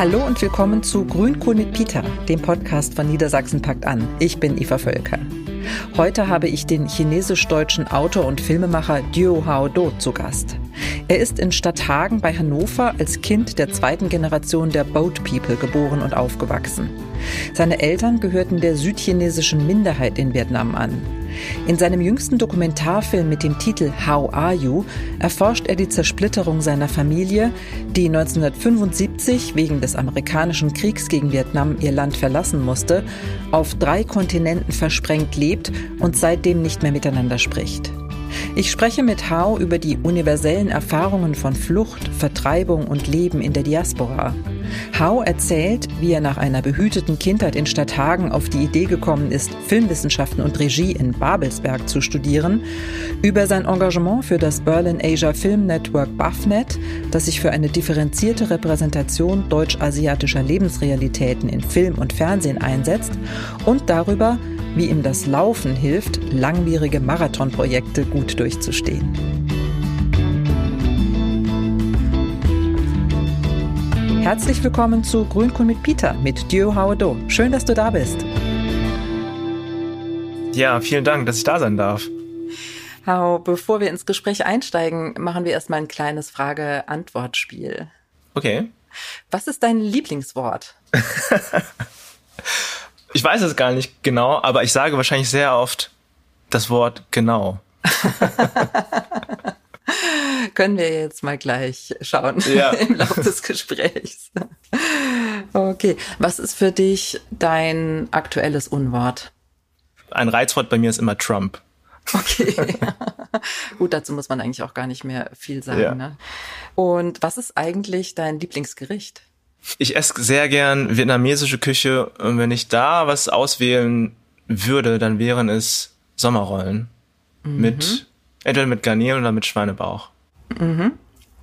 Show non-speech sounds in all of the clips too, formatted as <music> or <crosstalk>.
Hallo und willkommen zu Grünkohl mit Peter, dem Podcast von Niedersachsen packt an. Ich bin Eva Völker. Heute habe ich den chinesisch-deutschen Autor und Filmemacher Duo Hao Do zu Gast. Er ist in Stadthagen bei Hannover als Kind der zweiten Generation der Boat People geboren und aufgewachsen. Seine Eltern gehörten der südchinesischen Minderheit in Vietnam an. In seinem jüngsten Dokumentarfilm mit dem Titel How Are You erforscht er die Zersplitterung seiner Familie, die 1975 wegen des amerikanischen Kriegs gegen Vietnam ihr Land verlassen musste, auf drei Kontinenten versprengt lebt und seitdem nicht mehr miteinander spricht. Ich spreche mit Hao über die universellen Erfahrungen von Flucht, Vertreibung und Leben in der Diaspora. Hao erzählt, wie er nach einer behüteten Kindheit in Stadthagen auf die Idee gekommen ist, Filmwissenschaften und Regie in Babelsberg zu studieren, über sein Engagement für das Berlin Asia Film Network BAFNet, das sich für eine differenzierte Repräsentation deutsch-asiatischer Lebensrealitäten in Film und Fernsehen einsetzt und darüber, wie ihm das Laufen hilft, langwierige Marathonprojekte gut durchzustehen. Herzlich willkommen zu Grünkohl mit Peter mit Dio Haudo. Schön, dass du da bist. Ja, vielen Dank, dass ich da sein darf. Hau, bevor wir ins Gespräch einsteigen, machen wir erstmal ein kleines Frage-Antwort-Spiel. Okay. Was ist dein Lieblingswort? <laughs> Ich weiß es gar nicht genau, aber ich sage wahrscheinlich sehr oft das Wort genau. <laughs> Können wir jetzt mal gleich schauen ja. <laughs> im Laufe des Gesprächs. Okay, was ist für dich dein aktuelles Unwort? Ein Reizwort bei mir ist immer Trump. Okay. <laughs> Gut, dazu muss man eigentlich auch gar nicht mehr viel sagen. Ja. Ne? Und was ist eigentlich dein Lieblingsgericht? Ich esse sehr gern vietnamesische Küche und wenn ich da was auswählen würde, dann wären es Sommerrollen. Mhm. Mit, entweder mit Garnelen oder mit Schweinebauch. Mhm.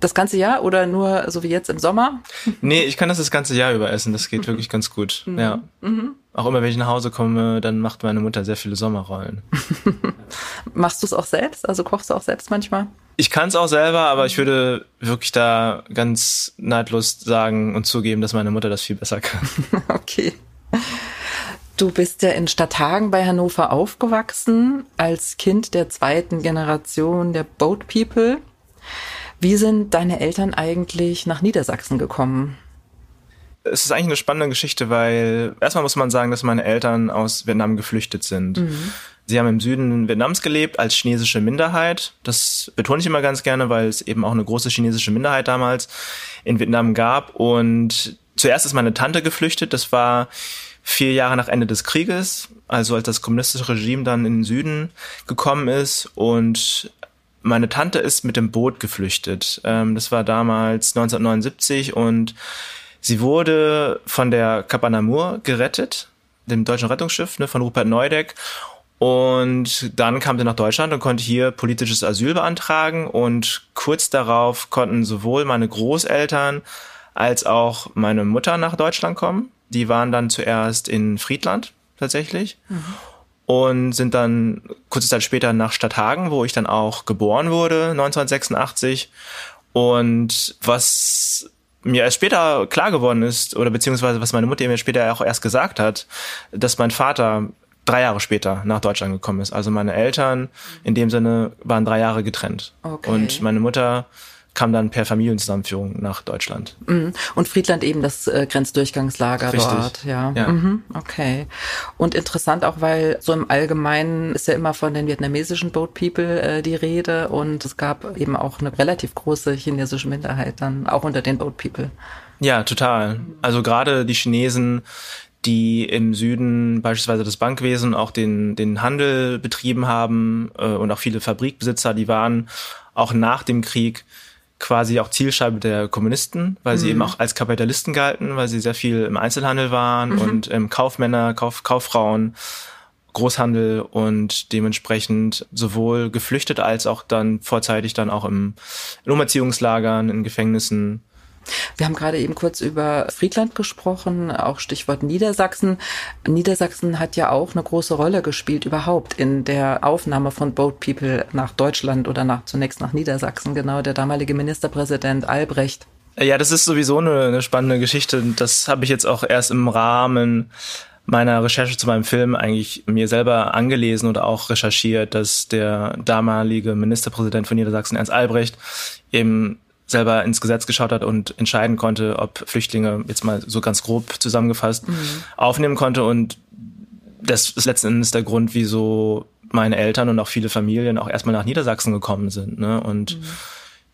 Das ganze Jahr oder nur so wie jetzt im Sommer? Nee, ich kann das das ganze Jahr über essen. Das geht <laughs> wirklich ganz gut. Mhm. Ja. Auch immer, wenn ich nach Hause komme, dann macht meine Mutter sehr viele Sommerrollen. <laughs> Machst du es auch selbst? Also kochst du auch selbst manchmal? Ich kann es auch selber, aber ich würde wirklich da ganz neidlos sagen und zugeben, dass meine Mutter das viel besser kann. <laughs> okay. Du bist ja in Stadthagen bei Hannover aufgewachsen, als Kind der zweiten Generation der Boat People. Wie sind deine Eltern eigentlich nach Niedersachsen gekommen? Es ist eigentlich eine spannende Geschichte, weil erstmal muss man sagen, dass meine Eltern aus Vietnam geflüchtet sind. Mhm. Sie haben im Süden Vietnams gelebt als chinesische Minderheit. Das betone ich immer ganz gerne, weil es eben auch eine große chinesische Minderheit damals in Vietnam gab. Und zuerst ist meine Tante geflüchtet. Das war vier Jahre nach Ende des Krieges, also als das kommunistische Regime dann in den Süden gekommen ist. Und meine Tante ist mit dem Boot geflüchtet. Ähm, das war damals 1979 und sie wurde von der Kapanamur gerettet, dem deutschen Rettungsschiff ne, von Rupert Neudeck. Und dann kam sie nach Deutschland und konnte hier politisches Asyl beantragen. Und kurz darauf konnten sowohl meine Großeltern als auch meine Mutter nach Deutschland kommen. Die waren dann zuerst in Friedland tatsächlich. Mhm. Und sind dann kurze Zeit später nach Stadthagen, wo ich dann auch geboren wurde, 1986. Und was mir erst später klar geworden ist, oder beziehungsweise was meine Mutter mir später auch erst gesagt hat, dass mein Vater drei Jahre später nach Deutschland gekommen ist. Also meine Eltern in dem Sinne waren drei Jahre getrennt. Okay. Und meine Mutter kam dann per Familienzusammenführung nach Deutschland. Mhm. Und Friedland eben das äh, Grenzdurchgangslager Richtig. dort, ja. ja. Mhm. Okay. Und interessant auch, weil so im Allgemeinen ist ja immer von den vietnamesischen Boat People äh, die Rede und es gab eben auch eine relativ große chinesische Minderheit dann auch unter den Boat People. Ja, total. Also gerade die Chinesen, die im Süden beispielsweise das Bankwesen, auch den, den Handel betrieben haben äh, und auch viele Fabrikbesitzer, die waren auch nach dem Krieg quasi auch Zielscheibe der Kommunisten, weil mhm. sie eben auch als Kapitalisten galten, weil sie sehr viel im Einzelhandel waren mhm. und ähm, Kaufmänner, Kauf, Kauffrauen, Großhandel und dementsprechend sowohl geflüchtet als auch dann vorzeitig dann auch im, in Umerziehungslagern, in Gefängnissen wir haben gerade eben kurz über Friedland gesprochen, auch Stichwort Niedersachsen. Niedersachsen hat ja auch eine große Rolle gespielt überhaupt in der Aufnahme von Boat People nach Deutschland oder nach, zunächst nach Niedersachsen. Genau, der damalige Ministerpräsident Albrecht Ja, das ist sowieso eine, eine spannende Geschichte. Das habe ich jetzt auch erst im Rahmen meiner Recherche zu meinem Film eigentlich mir selber angelesen oder auch recherchiert, dass der damalige Ministerpräsident von Niedersachsen, Ernst Albrecht, eben selber ins Gesetz geschaut hat und entscheiden konnte, ob Flüchtlinge, jetzt mal so ganz grob zusammengefasst, mhm. aufnehmen konnte. Und das ist letzten Endes der Grund, wieso meine Eltern und auch viele Familien auch erstmal nach Niedersachsen gekommen sind. Ne? Und mhm.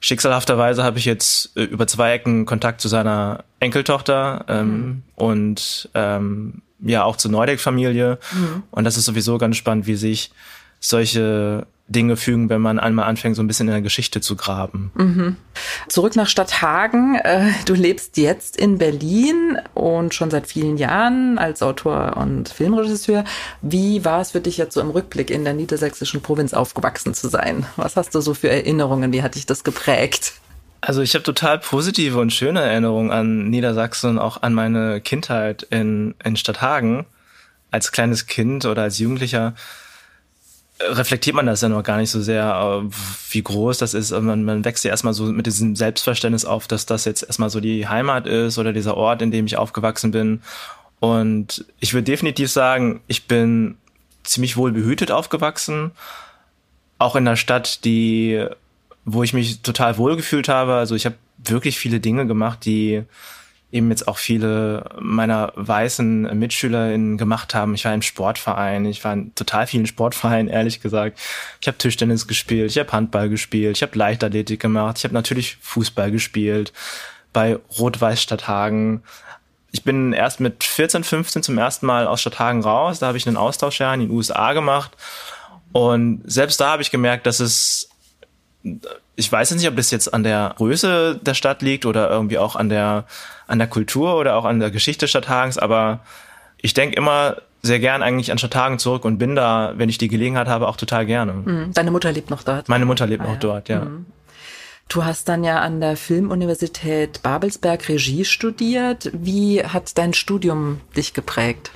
schicksalhafterweise habe ich jetzt äh, über zwei Ecken Kontakt zu seiner Enkeltochter ähm, mhm. und ähm, ja auch zur Neudeck-Familie. Mhm. Und das ist sowieso ganz spannend, wie sich solche Dinge fügen, wenn man einmal anfängt, so ein bisschen in der Geschichte zu graben. Mhm. Zurück nach Stadthagen. Äh, du lebst jetzt in Berlin und schon seit vielen Jahren als Autor und Filmregisseur. Wie war es für dich jetzt so im Rückblick in der niedersächsischen Provinz aufgewachsen zu sein? Was hast du so für Erinnerungen? Wie hat dich das geprägt? Also ich habe total positive und schöne Erinnerungen an Niedersachsen und auch an meine Kindheit in, in Stadthagen. Als kleines Kind oder als Jugendlicher reflektiert man das ja noch gar nicht so sehr, äh, wie groß das ist. Man, man wächst ja erstmal so mit diesem Selbstverständnis auf, dass das jetzt erstmal so die Heimat ist oder dieser Ort, in dem ich aufgewachsen bin. Und ich würde definitiv sagen, ich bin ziemlich wohl behütet aufgewachsen. Auch in einer Stadt, die, wo ich mich total wohl gefühlt habe. Also ich habe wirklich viele Dinge gemacht, die eben jetzt auch viele meiner weißen MitschülerInnen gemacht haben. Ich war im Sportverein, ich war in total vielen Sportvereinen, ehrlich gesagt. Ich habe Tischtennis gespielt, ich habe Handball gespielt, ich habe Leichtathletik gemacht, ich habe natürlich Fußball gespielt bei Rot-Weiß Stadthagen. Ich bin erst mit 14, 15 zum ersten Mal aus Stadthagen raus. Da habe ich einen Austauschjahr in den USA gemacht. Und selbst da habe ich gemerkt, dass es ich weiß nicht, ob das jetzt an der Größe der Stadt liegt oder irgendwie auch an der, an der Kultur oder auch an der Geschichte Stadthagens, aber ich denke immer sehr gern eigentlich an Stadthagen zurück und bin da, wenn ich die Gelegenheit habe, auch total gerne. Mhm. Deine Mutter lebt noch dort? Meine Mutter lebt ah, noch ja. dort, ja. Mhm. Du hast dann ja an der Filmuniversität Babelsberg Regie studiert. Wie hat dein Studium dich geprägt?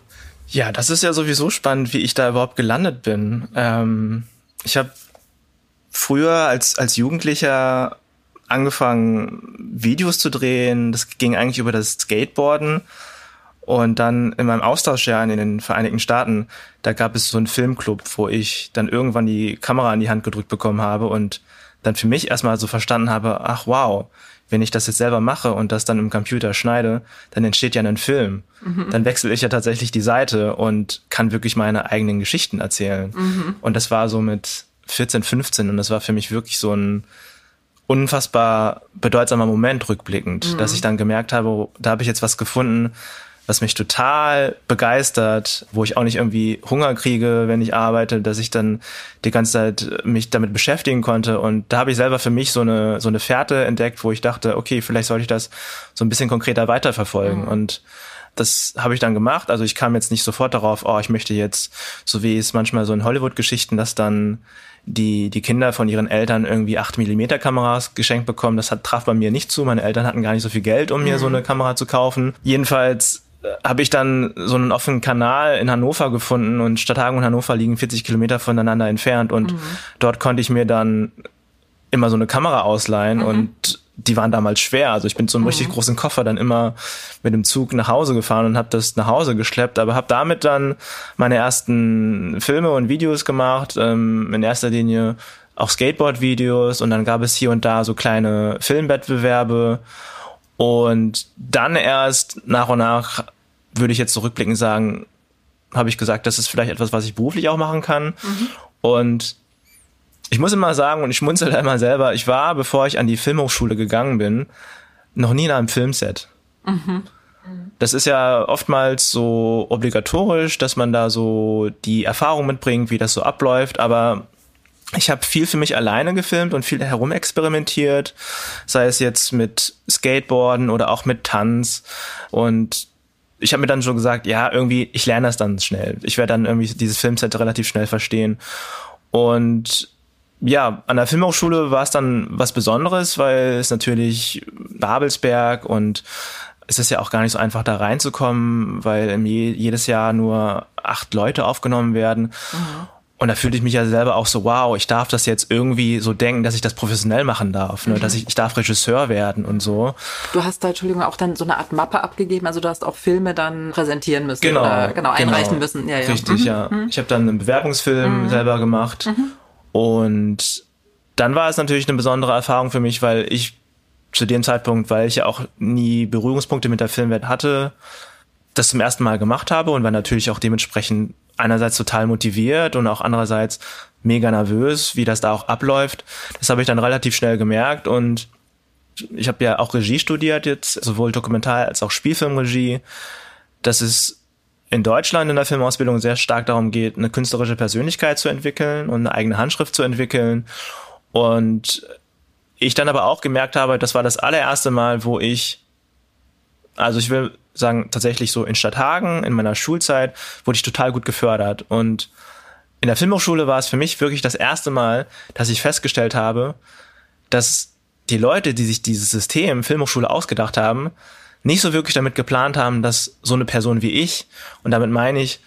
Ja, das ist ja sowieso spannend, wie ich da überhaupt gelandet bin. Ähm, ich habe früher als, als Jugendlicher angefangen, Videos zu drehen. Das ging eigentlich über das Skateboarden. Und dann in meinem Austauschjahr in den Vereinigten Staaten, da gab es so einen Filmclub, wo ich dann irgendwann die Kamera in die Hand gedrückt bekommen habe und dann für mich erstmal so verstanden habe, ach wow, wenn ich das jetzt selber mache und das dann im Computer schneide, dann entsteht ja ein Film. Mhm. Dann wechsle ich ja tatsächlich die Seite und kann wirklich meine eigenen Geschichten erzählen. Mhm. Und das war so mit 14, 15 und das war für mich wirklich so ein unfassbar bedeutsamer Moment rückblickend, mhm. dass ich dann gemerkt habe, da habe ich jetzt was gefunden, was mich total begeistert, wo ich auch nicht irgendwie Hunger kriege, wenn ich arbeite, dass ich dann die ganze Zeit mich damit beschäftigen konnte. Und da habe ich selber für mich so eine, so eine Fährte entdeckt, wo ich dachte, okay, vielleicht sollte ich das so ein bisschen konkreter weiterverfolgen. Mhm. Und das habe ich dann gemacht. Also ich kam jetzt nicht sofort darauf, oh, ich möchte jetzt, so wie es manchmal so in Hollywood-Geschichten, dass dann die, die Kinder von ihren Eltern irgendwie 8 Millimeter Kameras geschenkt bekommen. Das hat, traf bei mir nicht zu. Meine Eltern hatten gar nicht so viel Geld, um mir mhm. so eine Kamera zu kaufen. Jedenfalls äh, habe ich dann so einen offenen Kanal in Hannover gefunden und Stadthagen und Hannover liegen 40 Kilometer voneinander entfernt und mhm. dort konnte ich mir dann immer so eine Kamera ausleihen mhm. und die waren damals schwer. Also ich bin so einen mhm. richtig großen Koffer dann immer mit dem Zug nach Hause gefahren und habe das nach Hause geschleppt, aber habe damit dann meine ersten Filme und Videos gemacht, ähm, in erster Linie auch Skateboard-Videos und dann gab es hier und da so kleine Filmwettbewerbe und dann erst nach und nach würde ich jetzt zurückblicken sagen, habe ich gesagt, das ist vielleicht etwas, was ich beruflich auch machen kann mhm. und ich muss immer sagen, und ich schmunzel immer selber, ich war, bevor ich an die Filmhochschule gegangen bin, noch nie in einem Filmset. Mhm. Das ist ja oftmals so obligatorisch, dass man da so die Erfahrung mitbringt, wie das so abläuft, aber ich habe viel für mich alleine gefilmt und viel herumexperimentiert, sei es jetzt mit Skateboarden oder auch mit Tanz und ich habe mir dann schon gesagt, ja, irgendwie, ich lerne das dann schnell. Ich werde dann irgendwie dieses Filmset relativ schnell verstehen. Und ja, an der Filmhochschule war es dann was Besonderes, weil es natürlich Babelsberg und es ist ja auch gar nicht so einfach da reinzukommen, weil jedes Jahr nur acht Leute aufgenommen werden. Mhm. Und da fühlte ich mich ja selber auch so, wow, ich darf das jetzt irgendwie so denken, dass ich das professionell machen darf, ne? Mhm. dass ich, ich darf Regisseur werden und so. Du hast da, Entschuldigung, auch dann so eine Art Mappe abgegeben, also du hast auch Filme dann präsentieren müssen genau, oder genau, genau. einreichen genau. müssen. Ja, ja. Richtig, mhm. ja. Mhm. Ich habe dann einen Bewerbungsfilm mhm. selber gemacht mhm. Und dann war es natürlich eine besondere Erfahrung für mich, weil ich zu dem Zeitpunkt, weil ich ja auch nie Berührungspunkte mit der Filmwelt hatte, das zum ersten Mal gemacht habe und war natürlich auch dementsprechend einerseits total motiviert und auch andererseits mega nervös, wie das da auch abläuft. Das habe ich dann relativ schnell gemerkt und ich habe ja auch Regie studiert jetzt, sowohl Dokumentar- als auch Spielfilmregie. Dass es in Deutschland in der Filmausbildung sehr stark darum geht, eine künstlerische Persönlichkeit zu entwickeln und eine eigene Handschrift zu entwickeln. Und ich dann aber auch gemerkt habe, das war das allererste Mal, wo ich, also ich will sagen, tatsächlich so in Stadthagen, in meiner Schulzeit, wurde ich total gut gefördert. Und in der Filmhochschule war es für mich wirklich das erste Mal, dass ich festgestellt habe, dass die Leute, die sich dieses System Filmhochschule ausgedacht haben, nicht so wirklich damit geplant haben, dass so eine Person wie ich, und damit meine ich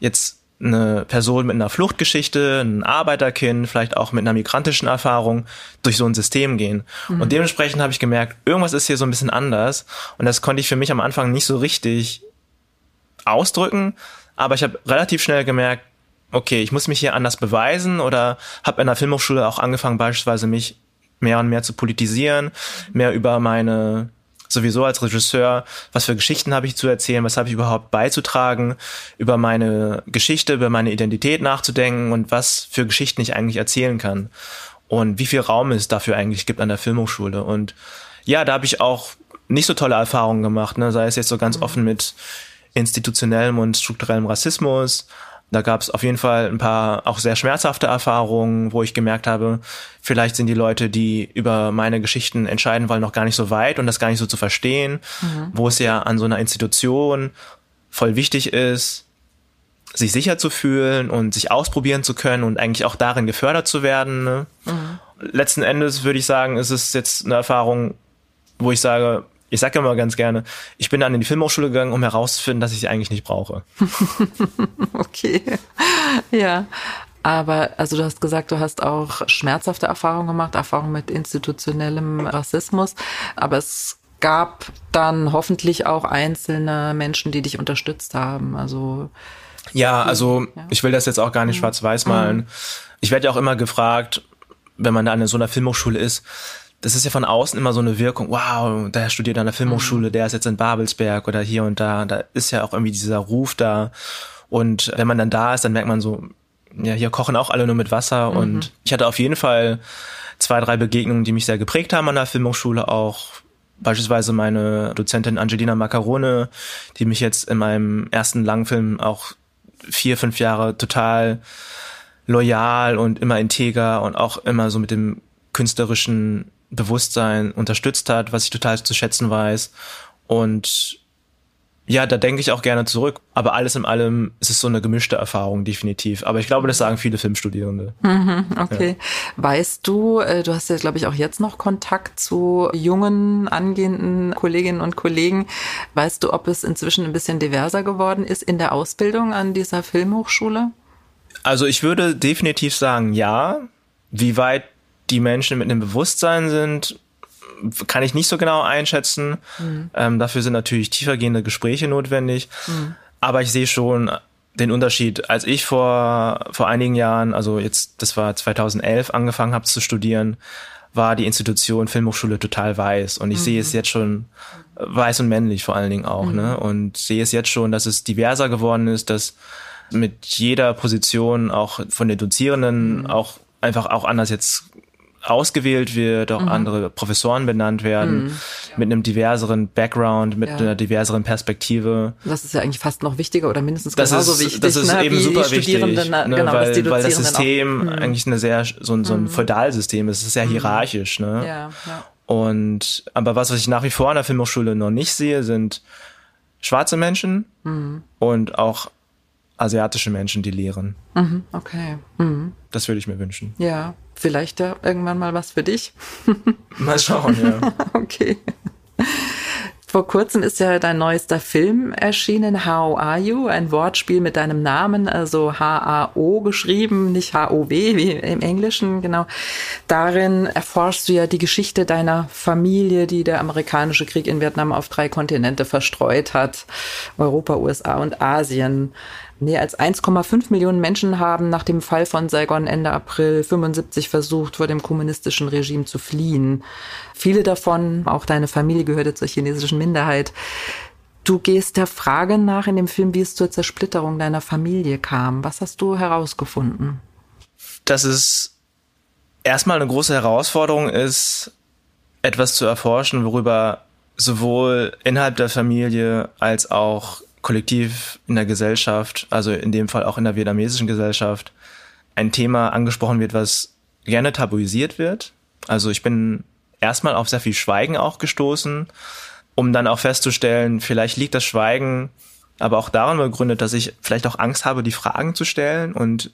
jetzt eine Person mit einer Fluchtgeschichte, ein Arbeiterkind, vielleicht auch mit einer migrantischen Erfahrung durch so ein System gehen. Mhm. Und dementsprechend habe ich gemerkt, irgendwas ist hier so ein bisschen anders. Und das konnte ich für mich am Anfang nicht so richtig ausdrücken. Aber ich habe relativ schnell gemerkt, okay, ich muss mich hier anders beweisen oder habe in der Filmhochschule auch angefangen, beispielsweise mich mehr und mehr zu politisieren, mehr über meine sowieso als Regisseur, was für Geschichten habe ich zu erzählen, was habe ich überhaupt beizutragen, über meine Geschichte, über meine Identität nachzudenken und was für Geschichten ich eigentlich erzählen kann und wie viel Raum es dafür eigentlich gibt an der Filmhochschule. Und ja, da habe ich auch nicht so tolle Erfahrungen gemacht, ne? sei es jetzt so ganz mhm. offen mit institutionellem und strukturellem Rassismus, da gab es auf jeden Fall ein paar auch sehr schmerzhafte Erfahrungen, wo ich gemerkt habe, vielleicht sind die Leute, die über meine Geschichten entscheiden wollen, noch gar nicht so weit und das gar nicht so zu verstehen, mhm. wo es ja an so einer Institution voll wichtig ist, sich sicher zu fühlen und sich ausprobieren zu können und eigentlich auch darin gefördert zu werden. Ne? Mhm. Letzten Endes würde ich sagen, ist es jetzt eine Erfahrung, wo ich sage, ich sage immer ganz gerne, ich bin dann in die Filmhochschule gegangen, um herauszufinden, dass ich sie eigentlich nicht brauche. <laughs> okay. Ja. Aber also du hast gesagt, du hast auch schmerzhafte Erfahrungen gemacht, Erfahrungen mit institutionellem Rassismus. Aber es gab dann hoffentlich auch einzelne Menschen, die dich unterstützt haben. Also ja, also ja. ich will das jetzt auch gar nicht mhm. schwarz-weiß malen. Mhm. Ich werde ja auch immer gefragt, wenn man da an so einer Filmhochschule ist, das ist ja von außen immer so eine Wirkung, wow, der studiert an der Filmhochschule, mhm. der ist jetzt in Babelsberg oder hier und da, da ist ja auch irgendwie dieser Ruf da. Und wenn man dann da ist, dann merkt man so, ja, hier kochen auch alle nur mit Wasser. Mhm. Und ich hatte auf jeden Fall zwei, drei Begegnungen, die mich sehr geprägt haben an der Filmhochschule auch. Beispielsweise meine Dozentin Angelina Macarone, die mich jetzt in meinem ersten Langfilm auch vier, fünf Jahre total loyal und immer integer und auch immer so mit dem künstlerischen Bewusstsein unterstützt hat, was ich total zu schätzen weiß. Und ja, da denke ich auch gerne zurück. Aber alles in allem ist es so eine gemischte Erfahrung, definitiv. Aber ich glaube, das sagen viele Filmstudierende. Mhm, okay. Ja. Weißt du, äh, du hast ja, glaube ich, auch jetzt noch Kontakt zu jungen, angehenden Kolleginnen und Kollegen. Weißt du, ob es inzwischen ein bisschen diverser geworden ist in der Ausbildung an dieser Filmhochschule? Also ich würde definitiv sagen, ja. Wie weit die Menschen mit einem Bewusstsein sind, kann ich nicht so genau einschätzen. Mhm. Ähm, dafür sind natürlich tiefergehende Gespräche notwendig. Mhm. Aber ich sehe schon den Unterschied. Als ich vor, vor einigen Jahren, also jetzt, das war 2011, angefangen habe zu studieren, war die Institution Filmhochschule total weiß. Und ich mhm. sehe es jetzt schon weiß und männlich vor allen Dingen auch. Ne? Mhm. Und sehe es jetzt schon, dass es diverser geworden ist, dass mit jeder Position auch von den Dozierenden mhm. auch einfach auch anders jetzt ausgewählt wird, auch mhm. andere Professoren benannt werden, mhm. mit einem diverseren Background, mit ja. einer diverseren Perspektive. Das ist ja eigentlich fast noch wichtiger oder mindestens das genauso ist, wichtig. Das ist ne, eben super wichtig, ne, genau, weil, weil das System auch, mhm. eigentlich eine sehr so ein, so ein mhm. Feudalsystem ist. Es ist sehr mhm. hierarchisch. Ne? Ja, ja. Und aber was, was ich nach wie vor an der Filmhochschule noch nicht sehe, sind schwarze Menschen mhm. und auch asiatische Menschen, die lehren. Mhm, okay. Mhm. Das würde ich mir wünschen. Ja, vielleicht ja irgendwann mal was für dich. <laughs> mal schauen, ja. <laughs> okay. Vor kurzem ist ja dein neuester Film erschienen, How Are You? Ein Wortspiel mit deinem Namen, also H-A-O geschrieben, nicht H-O-W wie im Englischen, genau. Darin erforschst du ja die Geschichte deiner Familie, die der amerikanische Krieg in Vietnam auf drei Kontinente verstreut hat. Europa, USA und Asien. Mehr als 1,5 Millionen Menschen haben nach dem Fall von Saigon Ende April 75 versucht, vor dem kommunistischen Regime zu fliehen. Viele davon, auch deine Familie gehörte zur chinesischen Minderheit. Du gehst der Frage nach in dem Film, wie es zur Zersplitterung deiner Familie kam. Was hast du herausgefunden? Dass es erstmal eine große Herausforderung ist, etwas zu erforschen, worüber sowohl innerhalb der Familie als auch kollektiv in der Gesellschaft, also in dem Fall auch in der vietnamesischen Gesellschaft, ein Thema angesprochen wird, was gerne tabuisiert wird. Also ich bin erstmal auf sehr viel Schweigen auch gestoßen, um dann auch festzustellen, vielleicht liegt das Schweigen aber auch daran begründet, dass ich vielleicht auch Angst habe, die Fragen zu stellen und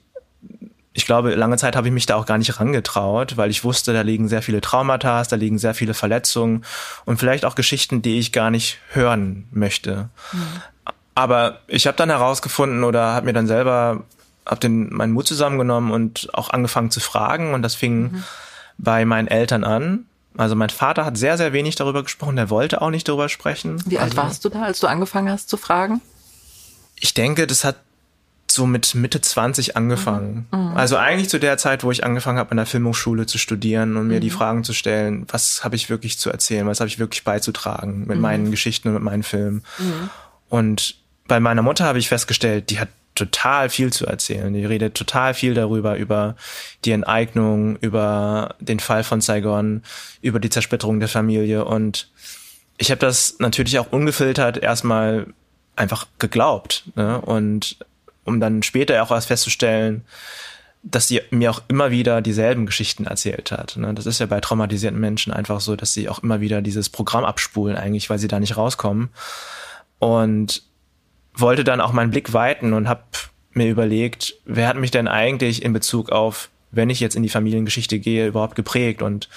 ich glaube, lange Zeit habe ich mich da auch gar nicht rangetraut, weil ich wusste, da liegen sehr viele Traumata, da liegen sehr viele Verletzungen und vielleicht auch Geschichten, die ich gar nicht hören möchte. Mhm. Aber ich habe dann herausgefunden oder habe mir dann selber hab den meinen Mut zusammengenommen und auch angefangen zu fragen und das fing mhm. bei meinen Eltern an. Also mein Vater hat sehr sehr wenig darüber gesprochen, der wollte auch nicht darüber sprechen. Wie alt also, warst du da, als du angefangen hast zu fragen? Ich denke, das hat so mit Mitte 20 angefangen. Mhm. mhm. Also eigentlich zu der Zeit, wo ich angefangen habe, an der Filmhochschule zu studieren und mir mhm. die Fragen zu stellen, was habe ich wirklich zu erzählen, was habe ich wirklich beizutragen mit mhm. meinen Geschichten und mit meinen Filmen. Mhm. Und bei meiner Mutter habe ich festgestellt, die hat total viel zu erzählen. Die redet total viel darüber, über die Enteignung, über den Fall von Saigon, über die Zersplitterung der Familie. Und ich habe das natürlich auch ungefiltert erstmal einfach geglaubt. Ne? Und um dann später auch erst festzustellen, dass sie mir auch immer wieder dieselben Geschichten erzählt hat. Ne? Das ist ja bei traumatisierten Menschen einfach so, dass sie auch immer wieder dieses Programm abspulen, eigentlich, weil sie da nicht rauskommen. Und wollte dann auch meinen Blick weiten und habe mir überlegt, wer hat mich denn eigentlich in Bezug auf, wenn ich jetzt in die Familiengeschichte gehe, überhaupt geprägt? Und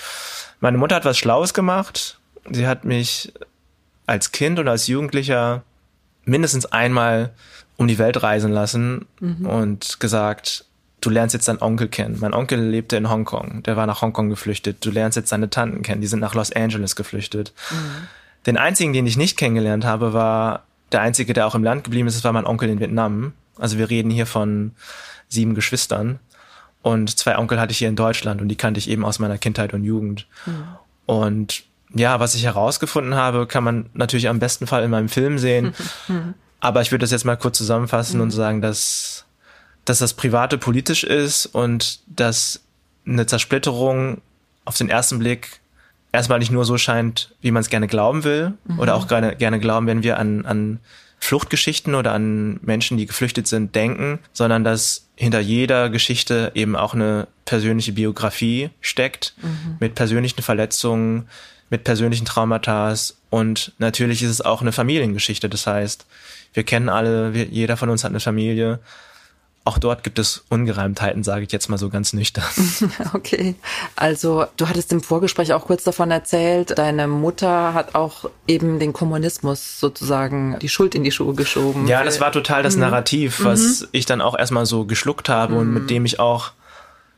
meine Mutter hat was Schlaues gemacht. Sie hat mich als Kind und als Jugendlicher mindestens einmal um die Welt reisen lassen mhm. und gesagt, du lernst jetzt deinen Onkel kennen. Mein Onkel lebte in Hongkong, der war nach Hongkong geflüchtet. Du lernst jetzt seine Tanten kennen, die sind nach Los Angeles geflüchtet. Mhm. Den einzigen, den ich nicht kennengelernt habe, war der einzige, der auch im Land geblieben ist, war mein Onkel in Vietnam. Also wir reden hier von sieben Geschwistern. Und zwei Onkel hatte ich hier in Deutschland und die kannte ich eben aus meiner Kindheit und Jugend. Mhm. Und ja, was ich herausgefunden habe, kann man natürlich am besten Fall in meinem Film sehen. <laughs> Mhm. Aber ich würde das jetzt mal kurz zusammenfassen mhm. und sagen, dass, dass das Private politisch ist und dass eine Zersplitterung auf den ersten Blick erstmal nicht nur so scheint, wie man es gerne glauben will mhm. oder auch gerne, gerne glauben, wenn wir an, an Fluchtgeschichten oder an Menschen, die geflüchtet sind, denken, sondern dass hinter jeder Geschichte eben auch eine persönliche Biografie steckt mhm. mit persönlichen Verletzungen, mit persönlichen Traumata und natürlich ist es auch eine Familiengeschichte. Das heißt, wir kennen alle, jeder von uns hat eine Familie auch dort gibt es Ungereimtheiten, sage ich jetzt mal so ganz nüchtern. <laughs> Okay, also du hattest im Vorgespräch auch kurz davon erzählt, deine Mutter hat auch eben den Kommunismus sozusagen die Schuld in die Schuhe geschoben. Ja, das war total das mhm. Narrativ, was mhm. ich dann auch erstmal so geschluckt habe mhm. und mit dem ich auch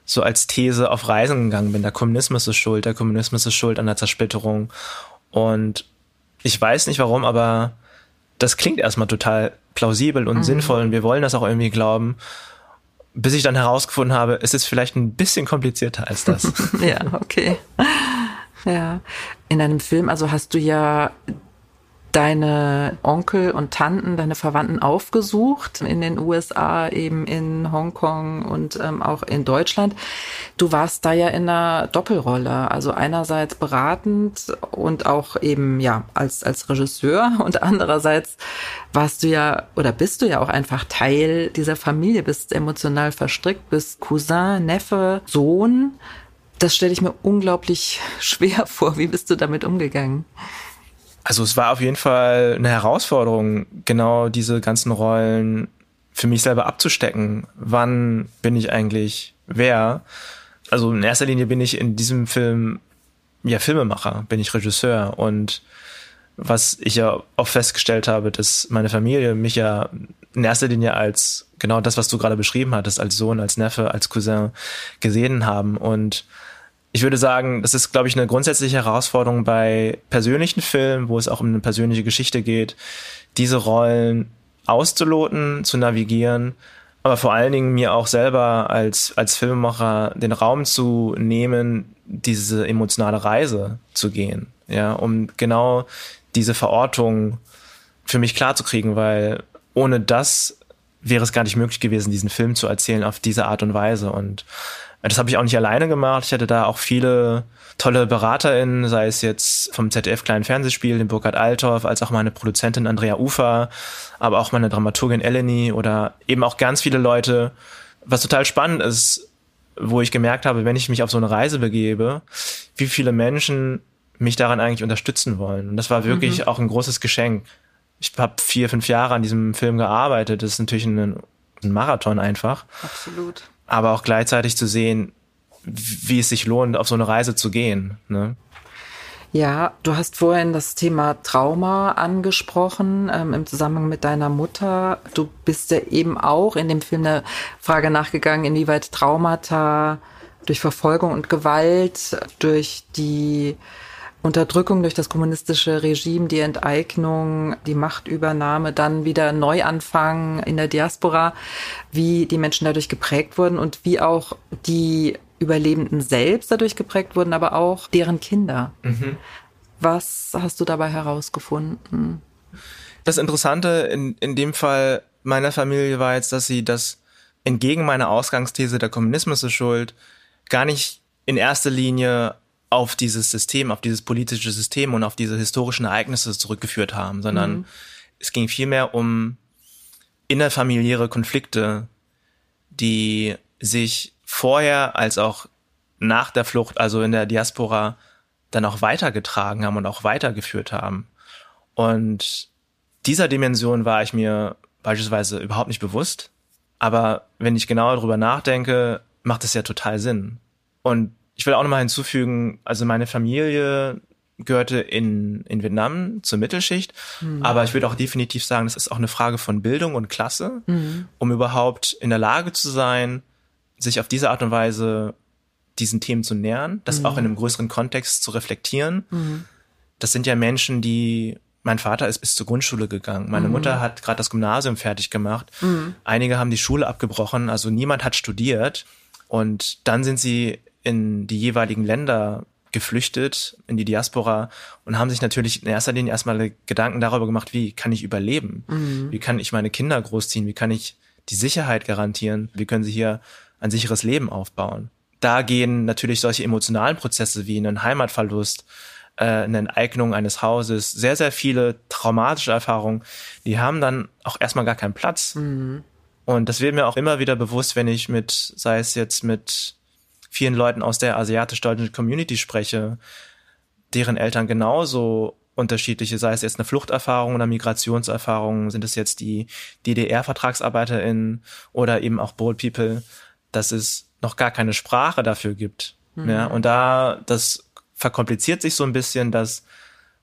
so als These auf Reisen gegangen bin. Der Kommunismus ist schuld, der Kommunismus ist schuld an der Zersplitterung. Und ich weiß nicht warum, aber das klingt erstmal total plausibel und mhm. sinnvoll und wir wollen das auch irgendwie glauben. Bis ich dann herausgefunden habe, es ist vielleicht ein bisschen komplizierter als das. <laughs> ja, okay. Ja. In deinem Film, also hast du ja deine Onkel und Tanten, deine Verwandten aufgesucht in den USA, eben in Hongkong und ähm, auch in Deutschland. Du warst da ja in einer Doppelrolle, also einerseits beratend und auch eben ja als als Regisseur <laughs> und andererseits warst du ja oder bist du ja auch einfach Teil dieser Familie, bist emotional verstrickt, bist Cousin, Neffe, Sohn. Das stelle ich mir unglaublich <laughs> schwer vor. Wie bist du damit umgegangen? Also es war auf jeden Fall eine Herausforderung, genau diese ganzen Rollen für mich selber abzustecken. Wann bin ich eigentlich wer? Also in erster Linie bin ich in diesem Film ja Filmemacher, bin ich Regisseur und was ich ja auch festgestellt habe, dass meine Familie mich ja in erster Linie als genau das, was du gerade beschrieben hattest, als Sohn, als Neffe, als Cousin gesehen haben. Und ich würde sagen, das ist, glaube ich, eine grundsätzliche Herausforderung bei persönlichen Filmen, wo es auch um eine persönliche Geschichte geht, diese Rollen auszuloten, zu navigieren, aber vor allen Dingen mir auch selber als, als Filmemacher den Raum zu nehmen, diese emotionale Reise zu gehen, ja, um genau diese Verortung für mich klar zu kriegen, weil ohne das wäre es gar nicht möglich gewesen, diesen Film zu erzählen auf diese Art und Weise. Und das habe ich auch nicht alleine gemacht. Ich hatte da auch viele tolle BeraterInnen, sei es jetzt vom ZDF Kleinen Fernsehspiel, den Burkhard Althoff, als auch meine Produzentin Andrea Ufer, aber auch meine Dramaturgin Eleni oder eben auch ganz viele Leute, was total spannend ist, wo ich gemerkt habe, wenn ich mich auf so eine Reise begebe, wie viele Menschen mich daran eigentlich unterstützen wollen. Und das war wirklich mhm. auch ein großes Geschenk. Ich habe vier, fünf Jahre an diesem Film gearbeitet. Das ist natürlich ein, ein Marathon einfach. Absolut. Aber auch gleichzeitig zu sehen, wie es sich lohnt, auf so eine Reise zu gehen. Ne? Ja, du hast vorhin das Thema Trauma angesprochen ähm, im Zusammenhang mit deiner Mutter. Du bist ja eben auch in dem Film der Frage nachgegangen, inwieweit Traumata durch Verfolgung und Gewalt, durch die Unterdrückung durch das kommunistische Regime, die Enteignung, die Machtübernahme, dann wieder Neuanfang in der Diaspora, wie die Menschen dadurch geprägt wurden und wie auch die Überlebenden selbst dadurch geprägt wurden, aber auch deren Kinder. Mhm. Was hast du dabei herausgefunden? Das Interessante in, in dem Fall meiner Familie war jetzt, dass sie das entgegen meiner Ausgangsthese, der Kommunismus ist schuld, gar nicht in erster Linie auf dieses System, auf dieses politische System und auf diese historischen Ereignisse zurückgeführt haben, sondern mhm. es ging vielmehr um innerfamiliäre Konflikte, die sich vorher als auch nach der Flucht, also in der Diaspora, dann auch weitergetragen haben und auch weitergeführt haben. Und dieser Dimension war ich mir beispielsweise überhaupt nicht bewusst. Aber wenn ich genauer darüber nachdenke, macht es ja total Sinn. Und ich will auch nochmal hinzufügen, also meine Familie gehörte in, in Vietnam zur Mittelschicht, mhm. aber ich würde auch definitiv sagen, das ist auch eine Frage von Bildung und Klasse, mhm. um überhaupt in der Lage zu sein, sich auf diese Art und Weise diesen Themen zu nähern, das mhm. auch in einem größeren Kontext zu reflektieren. Mhm. Das sind ja Menschen, die mein Vater ist bis zur Grundschule gegangen. Meine mhm. Mutter hat gerade das Gymnasium fertig gemacht. Mhm. Einige haben die Schule abgebrochen, also niemand hat studiert. Und dann sind sie in die jeweiligen Länder geflüchtet, in die Diaspora und haben sich natürlich in erster Linie erstmal Gedanken darüber gemacht, wie kann ich überleben? Mhm. Wie kann ich meine Kinder großziehen? Wie kann ich die Sicherheit garantieren? Wie können sie hier ein sicheres Leben aufbauen. Da gehen natürlich solche emotionalen Prozesse wie einen Heimatverlust, äh, eine Enteignung eines Hauses, sehr, sehr viele traumatische Erfahrungen, die haben dann auch erstmal gar keinen Platz. Mhm. Und das wird mir auch immer wieder bewusst, wenn ich mit, sei es jetzt mit vielen Leuten aus der asiatisch-deutschen Community spreche, deren Eltern genauso unterschiedliche, sei es jetzt eine Fluchterfahrung oder Migrationserfahrung, sind es jetzt die DDR-VertragsarbeiterInnen oder eben auch Bold People, dass es noch gar keine Sprache dafür gibt. Mhm. Ja, und da, das verkompliziert sich so ein bisschen, dass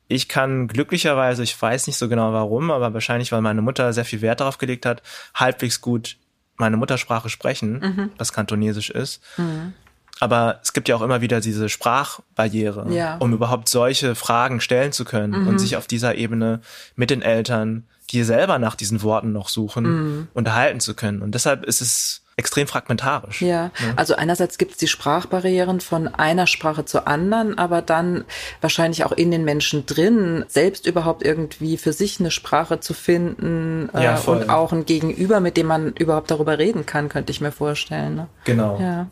ich kann glücklicherweise, ich weiß nicht so genau warum, aber wahrscheinlich, weil meine Mutter sehr viel Wert darauf gelegt hat, halbwegs gut meine Muttersprache sprechen, mhm. was kantonesisch ist. Mhm. Aber es gibt ja auch immer wieder diese Sprachbarriere, ja. um überhaupt solche Fragen stellen zu können mhm. und sich auf dieser Ebene mit den Eltern, die selber nach diesen Worten noch suchen, mhm. unterhalten zu können. Und deshalb ist es extrem fragmentarisch. Ja, ne? also einerseits gibt es die Sprachbarrieren von einer Sprache zur anderen, aber dann wahrscheinlich auch in den Menschen drin, selbst überhaupt irgendwie für sich eine Sprache zu finden äh, ja, und auch ein Gegenüber, mit dem man überhaupt darüber reden kann, könnte ich mir vorstellen. Ne? Genau. Ja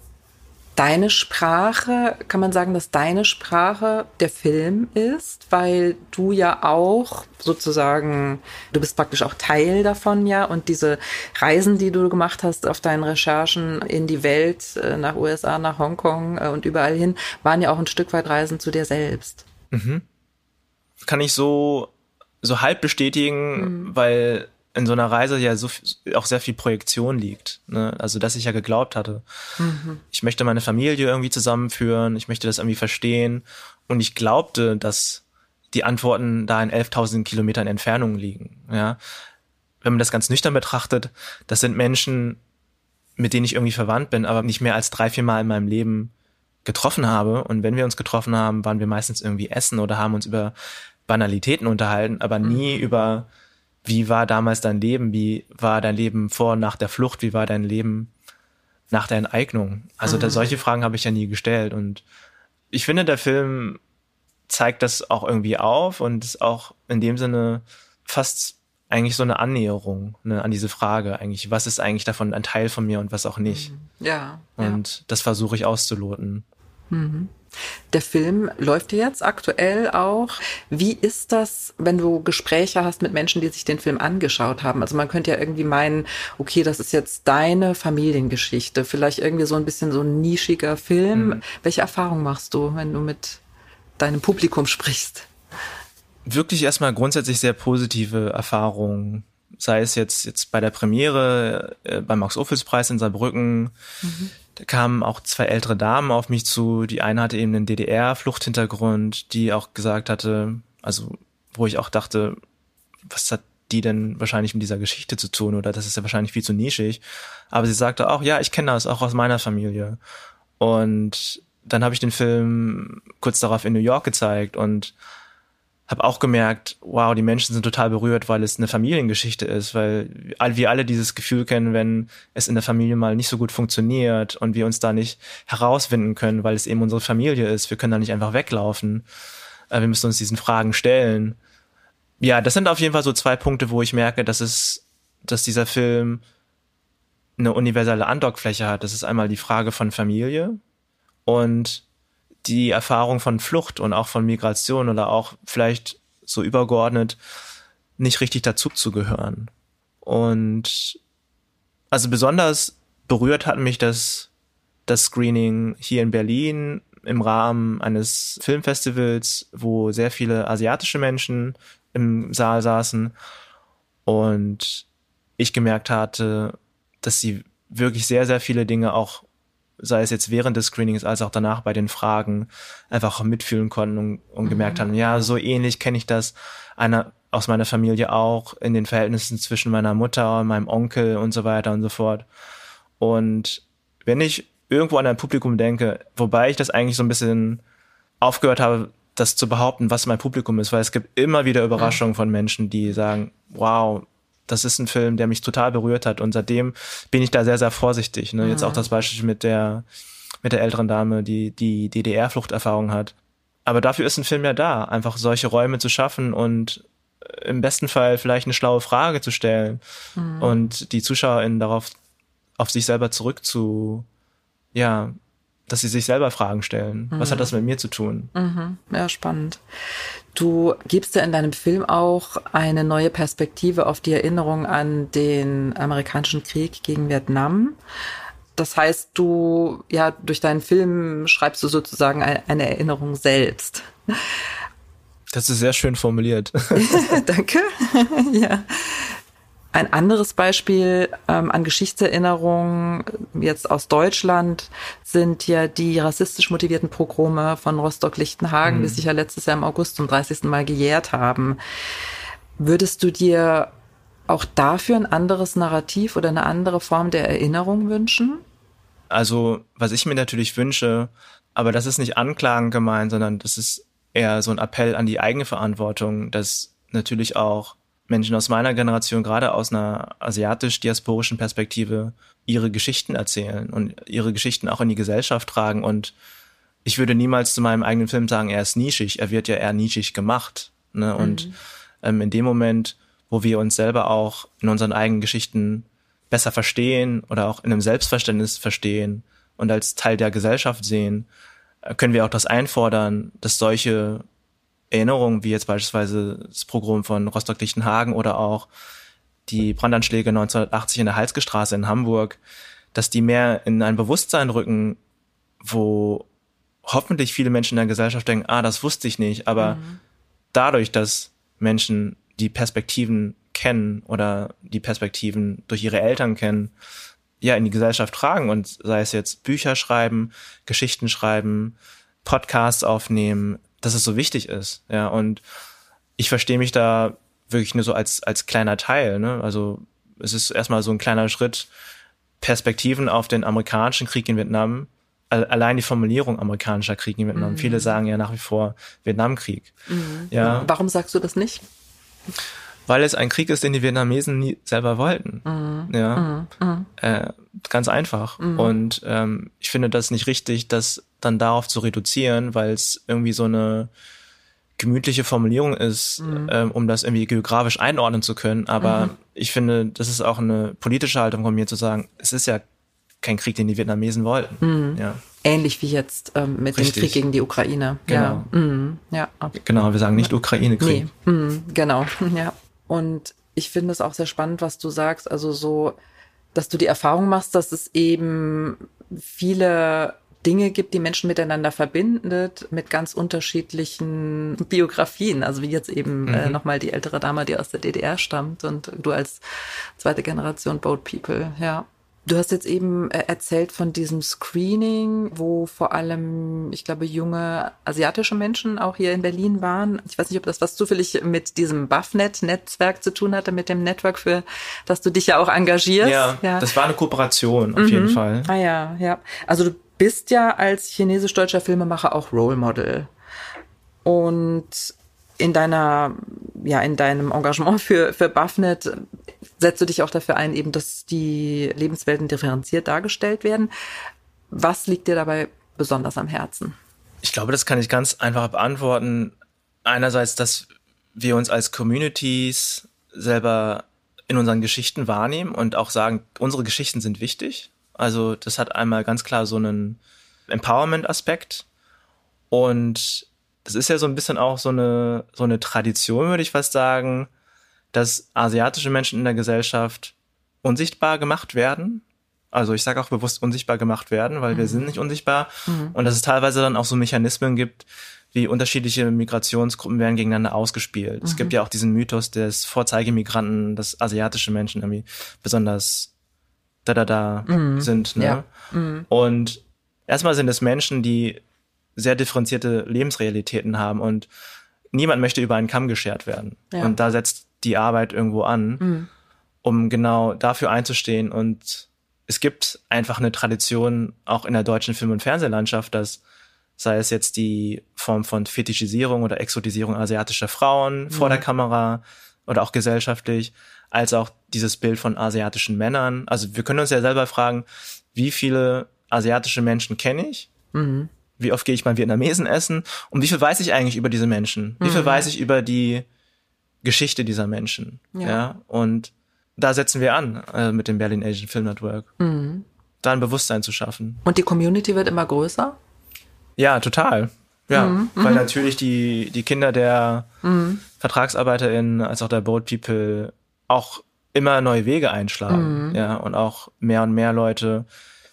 deine Sprache, kann man sagen, dass deine Sprache der Film ist, weil du ja auch sozusagen, du bist praktisch auch Teil davon ja und diese Reisen, die du gemacht hast auf deinen Recherchen in die Welt, äh, nach USA, nach Hongkong äh, und überall hin, waren ja auch ein Stück weit Reisen zu dir selbst. Mhm. Kann ich so, so halb bestätigen, mhm. weil in so einer Reise ja so auch sehr viel Projektion liegt. Ne? Also dass ich ja geglaubt hatte. Mhm. Ich möchte meine Familie irgendwie zusammenführen, ich möchte das irgendwie verstehen. Und ich glaubte, dass die Antworten da in 11.000 Kilometern Entfernung liegen. Ja, wenn man das ganz nüchtern betrachtet, das sind Menschen, mit denen ich irgendwie verwandt bin, aber nicht mehr als drei, vier Mal in meinem Leben getroffen habe. Und wenn wir uns getroffen haben, waren wir meistens irgendwie essen oder haben uns über Banalitäten unterhalten, aber nie mhm. über, wie war damals dein Leben, wie war dein Leben vor und nach der Flucht, wie war dein Leben nach der Enteignung. Also mhm. da, solche Fragen habe ich ja nie gestellt. Und ich finde, der Film zeigt das auch irgendwie auf und ist auch in dem Sinne fast eigentlich so eine Annäherung ne, an diese Frage eigentlich, was ist eigentlich davon ein Teil von mir und was auch nicht. Mhm. Ja. Und ja. das versuche ich auszuloten. Mhm. Der Film läuft jetzt aktuell auch. Wie ist das, wenn du Gespräche hast mit Menschen, die sich den Film angeschaut haben? Also man könnte ja irgendwie meinen, okay, das ist jetzt deine Familiengeschichte, vielleicht irgendwie so ein bisschen so ein nischiger Film. Mhm. Welche Erfahrung machst du, wenn du mit deinem Publikum sprichst? Wirklich erstmal grundsätzlich sehr positive Erfahrungen. Sei es jetzt, jetzt bei der Premiere, äh, beim Max-Ophüls-Preis in Saarbrücken, mhm da kamen auch zwei ältere Damen auf mich zu. Die eine hatte eben einen DDR-Fluchthintergrund, die auch gesagt hatte, also wo ich auch dachte, was hat die denn wahrscheinlich mit dieser Geschichte zu tun oder das ist ja wahrscheinlich viel zu nischig. Aber sie sagte auch, ja, ich kenne das auch aus meiner Familie. Und dann habe ich den Film kurz darauf in New York gezeigt und habe auch gemerkt, wow, die Menschen sind total berührt, weil es eine Familiengeschichte ist, weil wir alle dieses Gefühl kennen, wenn es in der Familie mal nicht so gut funktioniert und wir uns da nicht herausfinden können, weil es eben unsere Familie ist. Wir können da nicht einfach weglaufen. Äh, wir müssen uns diesen Fragen stellen. Ja, das sind auf jeden Fall so zwei Punkte, wo ich merke, dass es, dass dieser Film eine universelle Andockfläche hat. Das ist einmal die Frage von Familie und die Erfahrung von Flucht und auch von Migration oder auch vielleicht so übergeordnet nicht richtig dazu zu gehören. Und also besonders berührt hat mich das, das Screening hier in Berlin im Rahmen eines Filmfestivals, wo sehr viele asiatische Menschen im Saal saßen und ich gemerkt hatte, dass sie wirklich sehr, sehr viele Dinge auch sei es jetzt während des Screenings als auch danach bei den Fragen, einfach mitfühlen konnten und, und mhm. gemerkt haben, ja, so ähnlich kenne ich das einer aus meiner Familie auch in den Verhältnissen zwischen meiner Mutter, meinem Onkel und so weiter und so fort. Und wenn ich irgendwo an ein Publikum denke, wobei ich das eigentlich so ein bisschen aufgehört habe, das zu behaupten, was mein Publikum ist, weil es gibt immer wieder Überraschungen von Menschen, die sagen, wow, das ist ein Film, der mich total berührt hat und seitdem bin ich da sehr, sehr vorsichtig. Ne? Mhm. Jetzt auch das Beispiel mit der, mit der älteren Dame, die die DDR-Fluchterfahrung hat. Aber dafür ist ein Film ja da, einfach solche Räume zu schaffen und im besten Fall vielleicht eine schlaue Frage zu stellen mhm. und die ZuschauerInnen darauf, auf sich selber zurück zu, ja, dass sie sich selber Fragen stellen. Mhm. Was hat mhm. das mit mir zu tun? Mhm. Ja, spannend. Du gibst ja in deinem Film auch eine neue Perspektive auf die Erinnerung an den amerikanischen Krieg gegen Vietnam. Das heißt, du, ja, durch deinen Film schreibst du sozusagen eine Erinnerung selbst. Das ist sehr schön formuliert. <laughs> Danke. <laughs> ja. Ein anderes Beispiel ähm, an Geschichtserinnerungen jetzt aus Deutschland sind ja die rassistisch motivierten Progrome von Rostock-Lichtenhagen, mhm. die sich ja letztes Jahr im August zum 30. Mal gejährt haben. Würdest du dir auch dafür ein anderes Narrativ oder eine andere Form der Erinnerung wünschen? Also, was ich mir natürlich wünsche, aber das ist nicht anklagend gemeint, sondern das ist eher so ein Appell an die eigene Verantwortung, dass natürlich auch Menschen aus meiner Generation, gerade aus einer asiatisch-diasporischen Perspektive, ihre Geschichten erzählen und ihre Geschichten auch in die Gesellschaft tragen. Und ich würde niemals zu meinem eigenen Film sagen, er ist nischig. Er wird ja eher nischig gemacht. Ne? Und mhm. ähm, in dem Moment, wo wir uns selber auch in unseren eigenen Geschichten besser verstehen oder auch in einem Selbstverständnis verstehen und als Teil der Gesellschaft sehen, äh, können wir auch das einfordern, dass solche Erinnerungen, wie jetzt beispielsweise das Programm von Rostock-Lichtenhagen oder auch die Brandanschläge 1980 in der Halsgestraße in Hamburg, dass die mehr in ein Bewusstsein rücken, wo hoffentlich viele Menschen in der Gesellschaft denken, ah, das wusste ich nicht, aber mhm. dadurch, dass Menschen die Perspektiven kennen oder die Perspektiven durch ihre Eltern kennen, ja, in die Gesellschaft tragen und sei es jetzt Bücher schreiben, Geschichten schreiben, Podcasts aufnehmen, dass es so wichtig ist. Ja, und ich verstehe mich da wirklich nur so als, als kleiner Teil. Ne? Also es ist erstmal so ein kleiner Schritt, Perspektiven auf den amerikanischen Krieg in Vietnam, allein die Formulierung amerikanischer Krieg in Vietnam. Mhm. Viele sagen ja nach wie vor Vietnamkrieg. Mhm. Ja. Warum sagst du das nicht? Weil es ein Krieg ist, den die Vietnamesen nie selber wollten. Mhm. Ja. Mhm. Mhm. Äh, ganz einfach. Mhm. Und ähm, ich finde das nicht richtig, das dann darauf zu reduzieren, weil es irgendwie so eine gemütliche Formulierung ist, mhm. ähm, um das irgendwie geografisch einordnen zu können. Aber mhm. ich finde, das ist auch eine politische Haltung von mir zu sagen, es ist ja kein Krieg, den die Vietnamesen wollten. Ja. Ähnlich wie jetzt ähm, mit Richtig. dem Krieg gegen die Ukraine. Genau. Ja. Mhm. ja. Genau, wir sagen nicht Ukraine-Krieg. Nee. Mhm. Genau, <laughs> ja. Und ich finde es auch sehr spannend, was du sagst. Also so, dass du die Erfahrung machst, dass es eben viele Dinge gibt, die Menschen miteinander verbindet, mit ganz unterschiedlichen Biografien. Also wie jetzt eben äh, mhm. äh, nochmal die ältere Dame, die aus der DDR stammt und du als zweite Generation Boat People, ja. Du hast jetzt eben äh, erzählt von diesem Screening, wo vor allem, ich glaube, junge asiatische Menschen auch hier in Berlin waren. Ich weiß nicht, ob das was zufällig mit diesem BuffNet-Netzwerk zu tun hatte, mit dem Network, für das du dich ja auch engagierst. Ja, ja. das war eine Kooperation auf mhm. jeden Fall. Ah ja, ja. Also du bist ja als chinesisch-deutscher Filmemacher auch Role Model. Und in deiner, ja, in deinem Engagement für, für Buffnet setzt du dich auch dafür ein, eben, dass die Lebenswelten differenziert dargestellt werden. Was liegt dir dabei besonders am Herzen? Ich glaube, das kann ich ganz einfach beantworten. Einerseits, dass wir uns als Communities selber in unseren Geschichten wahrnehmen und auch sagen, unsere Geschichten sind wichtig. Also das hat einmal ganz klar so einen Empowerment-Aspekt und das ist ja so ein bisschen auch so eine, so eine Tradition, würde ich fast sagen, dass asiatische Menschen in der Gesellschaft unsichtbar gemacht werden. Also ich sage auch bewusst unsichtbar gemacht werden, weil mhm. wir sind nicht unsichtbar. Mhm. Und dass es teilweise dann auch so Mechanismen gibt, wie unterschiedliche Migrationsgruppen werden gegeneinander ausgespielt. Mhm. Es gibt ja auch diesen Mythos des Vorzeigemigranten, dass asiatische Menschen irgendwie besonders da da da mhm. sind. Ne? Ja. Mhm. Und erstmal sind es Menschen, die sehr differenzierte Lebensrealitäten haben und niemand möchte über einen Kamm geschert werden. Ja. Und da setzt die Arbeit irgendwo an, mhm. um genau dafür einzustehen. Und es gibt einfach eine Tradition auch in der deutschen Film- und Fernsehlandschaft, dass sei es jetzt die Form von Fetischisierung oder Exotisierung asiatischer Frauen mhm. vor der Kamera oder auch gesellschaftlich, als auch dieses Bild von asiatischen Männern. Also wir können uns ja selber fragen, wie viele asiatische Menschen kenne ich? Mhm. Wie oft gehe ich beim Vietnamesen essen? Und wie viel weiß ich eigentlich über diese Menschen? Wie viel mhm. weiß ich über die Geschichte dieser Menschen? Ja. ja? Und da setzen wir an äh, mit dem Berlin Asian Film Network. Mhm. Da ein Bewusstsein zu schaffen. Und die Community wird immer größer? Ja, total. Ja, mhm. weil mhm. natürlich die, die Kinder der mhm. VertragsarbeiterInnen als auch der Boat People auch immer neue Wege einschlagen. Ja, und auch mehr und mehr Leute,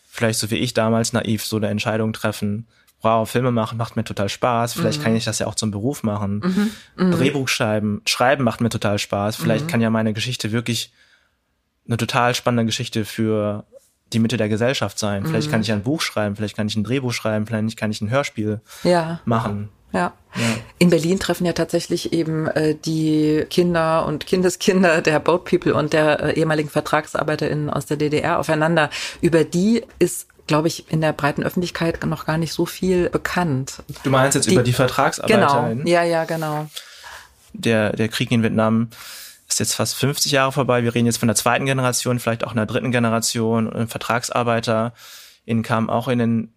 vielleicht so wie ich damals naiv, so eine Entscheidung treffen, wow, Filme machen macht mir total Spaß, vielleicht mhm. kann ich das ja auch zum Beruf machen. Mhm. mhm. Drehbuch schreiben, schreiben macht mir total Spaß, vielleicht mhm. kann ja meine Geschichte wirklich eine total spannende Geschichte für die Mitte der Gesellschaft sein. Vielleicht kann mhm. ich ein Buch schreiben, vielleicht kann ich ein Drehbuch schreiben, vielleicht kann ich ein Hörspiel ja. machen. Ja. ja. In Berlin treffen ja tatsächlich eben äh, die Kinder und Kindeskinder der Boat People und der äh, ehemaligen VertragsarbeiterInnen aus der DDR aufeinander. Über die ist glaube ich, in der breiten Öffentlichkeit noch gar nicht so viel bekannt. Du meinst jetzt die, über die VertragsarbeiterInnen? Genau, ja, ja, genau. Der, der Krieg in Vietnam ist jetzt fast 50 Jahre vorbei. Wir reden jetzt von der zweiten Generation, vielleicht auch einer dritten Generation. Und VertragsarbeiterInnen kamen auch in den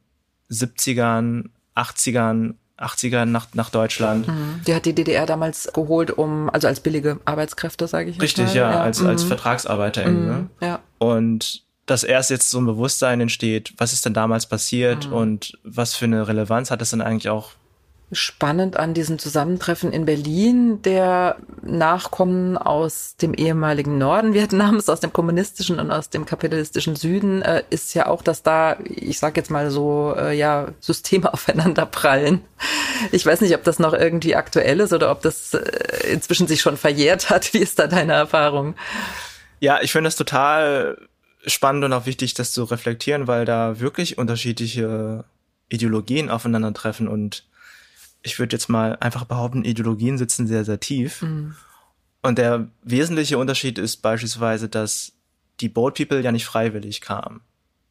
70ern, 80ern 80ern nach, nach Deutschland. Mhm. Die hat die DDR damals geholt, um, also als billige Arbeitskräfte, sage ich Richtig, mal. ja, ja, als, mhm. als VertragsarbeiterInnen. Mhm. Ne? Ja. Und dass erst jetzt so ein Bewusstsein entsteht, was ist denn damals passiert mhm. und was für eine Relevanz hat das denn eigentlich auch spannend an diesem Zusammentreffen in Berlin der Nachkommen aus dem ehemaligen Norden Vietnams, aus dem kommunistischen und aus dem kapitalistischen Süden, äh, ist ja auch, dass da, ich sag jetzt mal so, äh, ja, Systeme <laughs> aufeinander prallen. Ich weiß nicht, ob das noch irgendwie aktuell ist oder ob das äh, inzwischen sich schon verjährt hat. Wie ist da deine Erfahrung? Ja, ich finde das total spannend und auch wichtig, das zu reflektieren, weil da wirklich unterschiedliche Ideologien aufeinandertreffen und ich würde jetzt mal einfach behaupten, Ideologien sitzen sehr, sehr tief. Mhm. Und der wesentliche Unterschied ist beispielsweise, dass die Boat People ja nicht freiwillig kamen.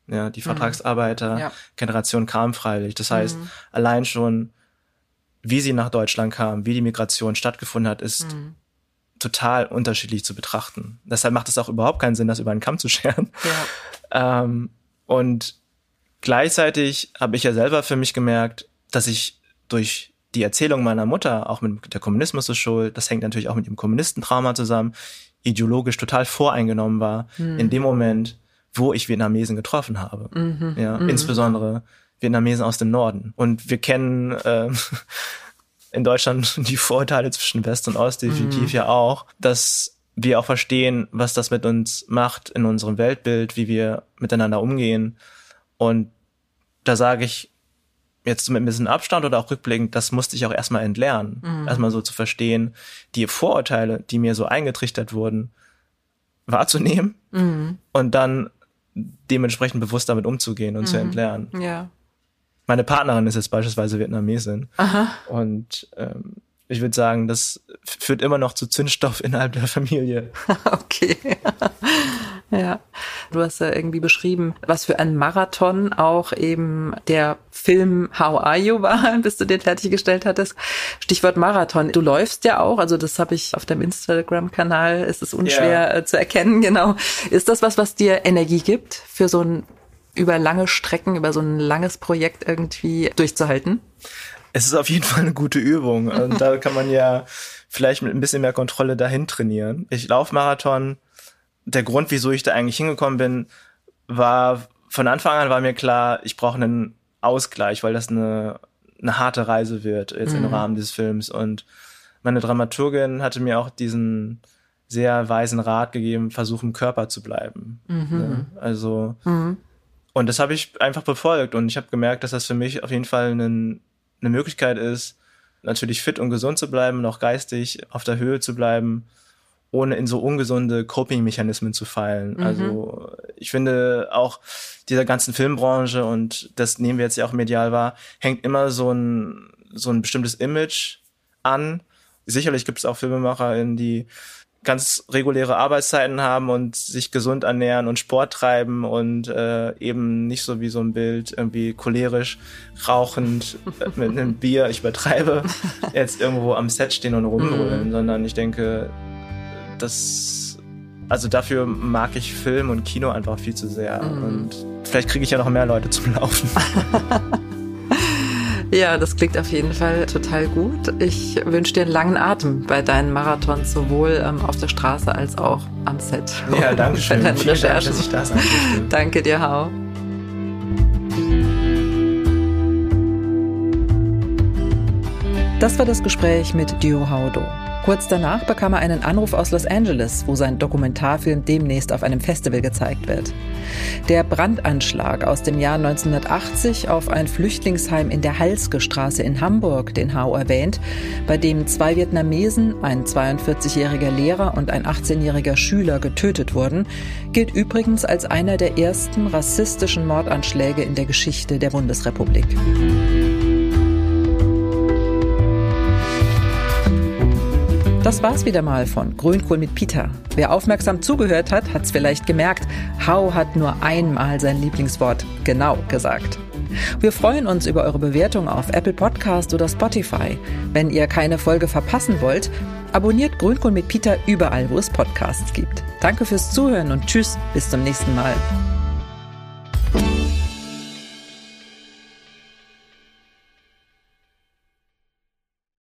Ja, die mhm. Vertragsarbeiter-Generation ja. kam freiwillig. Das heißt, mhm. allein schon, wie sie nach Deutschland kamen, wie die Migration stattgefunden hat, ist mhm. Total unterschiedlich zu betrachten. Deshalb macht es auch überhaupt keinen Sinn, das über einen Kamm zu <laughs> scheren. Ja. Ähm, und gleichzeitig habe ich ja selber für mich gemerkt, dass ich durch die Erzählung meiner Mutter, auch mit der Kommunismus ist schuld, das hängt natürlich auch mit dem Kommunistentrauma zusammen, ideologisch total voreingenommen war, mhm. in dem Moment, wo ich Vietnamesen getroffen habe. Mhm. Ja, mhm. insbesondere Vietnamesen aus dem Norden. Und wir kennen äh, <laughs> in Deutschland <laughs> die Vorurteile zwischen West und Ost definitiv mhm. ja auch, dass wir auch verstehen, was das mit uns macht in unserem Weltbild, wie wir miteinander umgehen. Und da sage ich jetzt mit ein bisschen Abstand oder auch rückblickend, das musste ich auch erstmal entlernen. Mhm. Erstmal so zu verstehen, die Vorurteile, die mir so eingetrichtert wurden, wahrzunehmen mhm. und dann dementsprechend bewusst damit umzugehen und mhm. zu entlernen. Ja. Meine Partnerin ist jetzt beispielsweise Vietnamesin. Aha. Und ähm, ich würde sagen, das führt immer noch zu Zündstoff innerhalb der Familie. <laughs> okay. <laughs> ja. Du hast ja irgendwie beschrieben, was für ein Marathon auch eben der Film How Are You war, <laughs> bis du den fertiggestellt hattest. Stichwort Marathon. Du läufst ja auch, also das habe ich auf deinem Instagram-Kanal, ist es unschwer ja. Äh, zu erkennen, genau. Ist das was, was dir Energie gibt, für so ein über lange Strecken, über so ein langes Projekt irgendwie durchzuhalten? es ist auf jeden Fall eine gute Übung. <laughs> Und da kann man ja vielleicht mit ein bisschen mehr Kontrolle dahin trainieren. Ich laufe Marathon. Der Grund, wieso ich da eigentlich hingekommen bin, war von Anfang an war mir klar, ich brauche einen Ausgleich, weil das eine, eine harte Reise wird jetzt mhm. im Rahmen des Films. Und meine Dramaturgin hatte mir auch diesen sehr weisen Rat gegeben, versuchen Körper zu bleiben. Mhm. Ne? Also mhm. Und das habe ich einfach befolgt und ich habe gemerkt, dass das für mich auf jeden Fall ein eine Möglichkeit ist, natürlich fit und gesund zu bleiben, noch geistig auf der Höhe zu bleiben, ohne in so ungesunde Coping-Mechanismen zu fallen. Mhm. Also ich finde auch dieser ganzen Filmbranche und das nehmen wir jetzt ja auch medial wahr, hängt immer so ein so ein bestimmtes Image an. Sicherlich gibt es auch Filmemacher, in die ganz reguläre Arbeitszeiten haben und sich gesund ernähren und Sport treiben und äh, eben nicht so wie so ein Bild irgendwie cholerisch rauchend äh, mit einem <laughs> Bier, ich übertreibe, jetzt irgendwo am Set stehen und rumbrüllen, mhm. sondern ich denke, das also dafür mag ich Film und Kino einfach viel zu sehr mhm. und vielleicht kriege ich ja noch mehr Leute zum Laufen. <laughs> Ja, das klingt auf jeden Fall total gut. Ich wünsche dir einen langen Atem bei deinen Marathons, sowohl ähm, auf der Straße als auch am Set. Ja, danke schön. <laughs> Vielen Dank, dass ich da sein. Danke dir, Hau. Das war das Gespräch mit Dio Haudo. Kurz danach bekam er einen Anruf aus Los Angeles, wo sein Dokumentarfilm demnächst auf einem Festival gezeigt wird. Der Brandanschlag aus dem Jahr 1980 auf ein Flüchtlingsheim in der Halske Straße in Hamburg, den Hau erwähnt, bei dem zwei Vietnamesen, ein 42-jähriger Lehrer und ein 18-jähriger Schüler getötet wurden, gilt übrigens als einer der ersten rassistischen Mordanschläge in der Geschichte der Bundesrepublik. Das war's wieder mal von Grünkohl mit Peter. Wer aufmerksam zugehört hat, hat's vielleicht gemerkt. Hau hat nur einmal sein Lieblingswort genau gesagt. Wir freuen uns über eure Bewertung auf Apple Podcast oder Spotify. Wenn ihr keine Folge verpassen wollt, abonniert Grünkohl mit Peter überall, wo es Podcasts gibt. Danke fürs Zuhören und tschüss, bis zum nächsten Mal.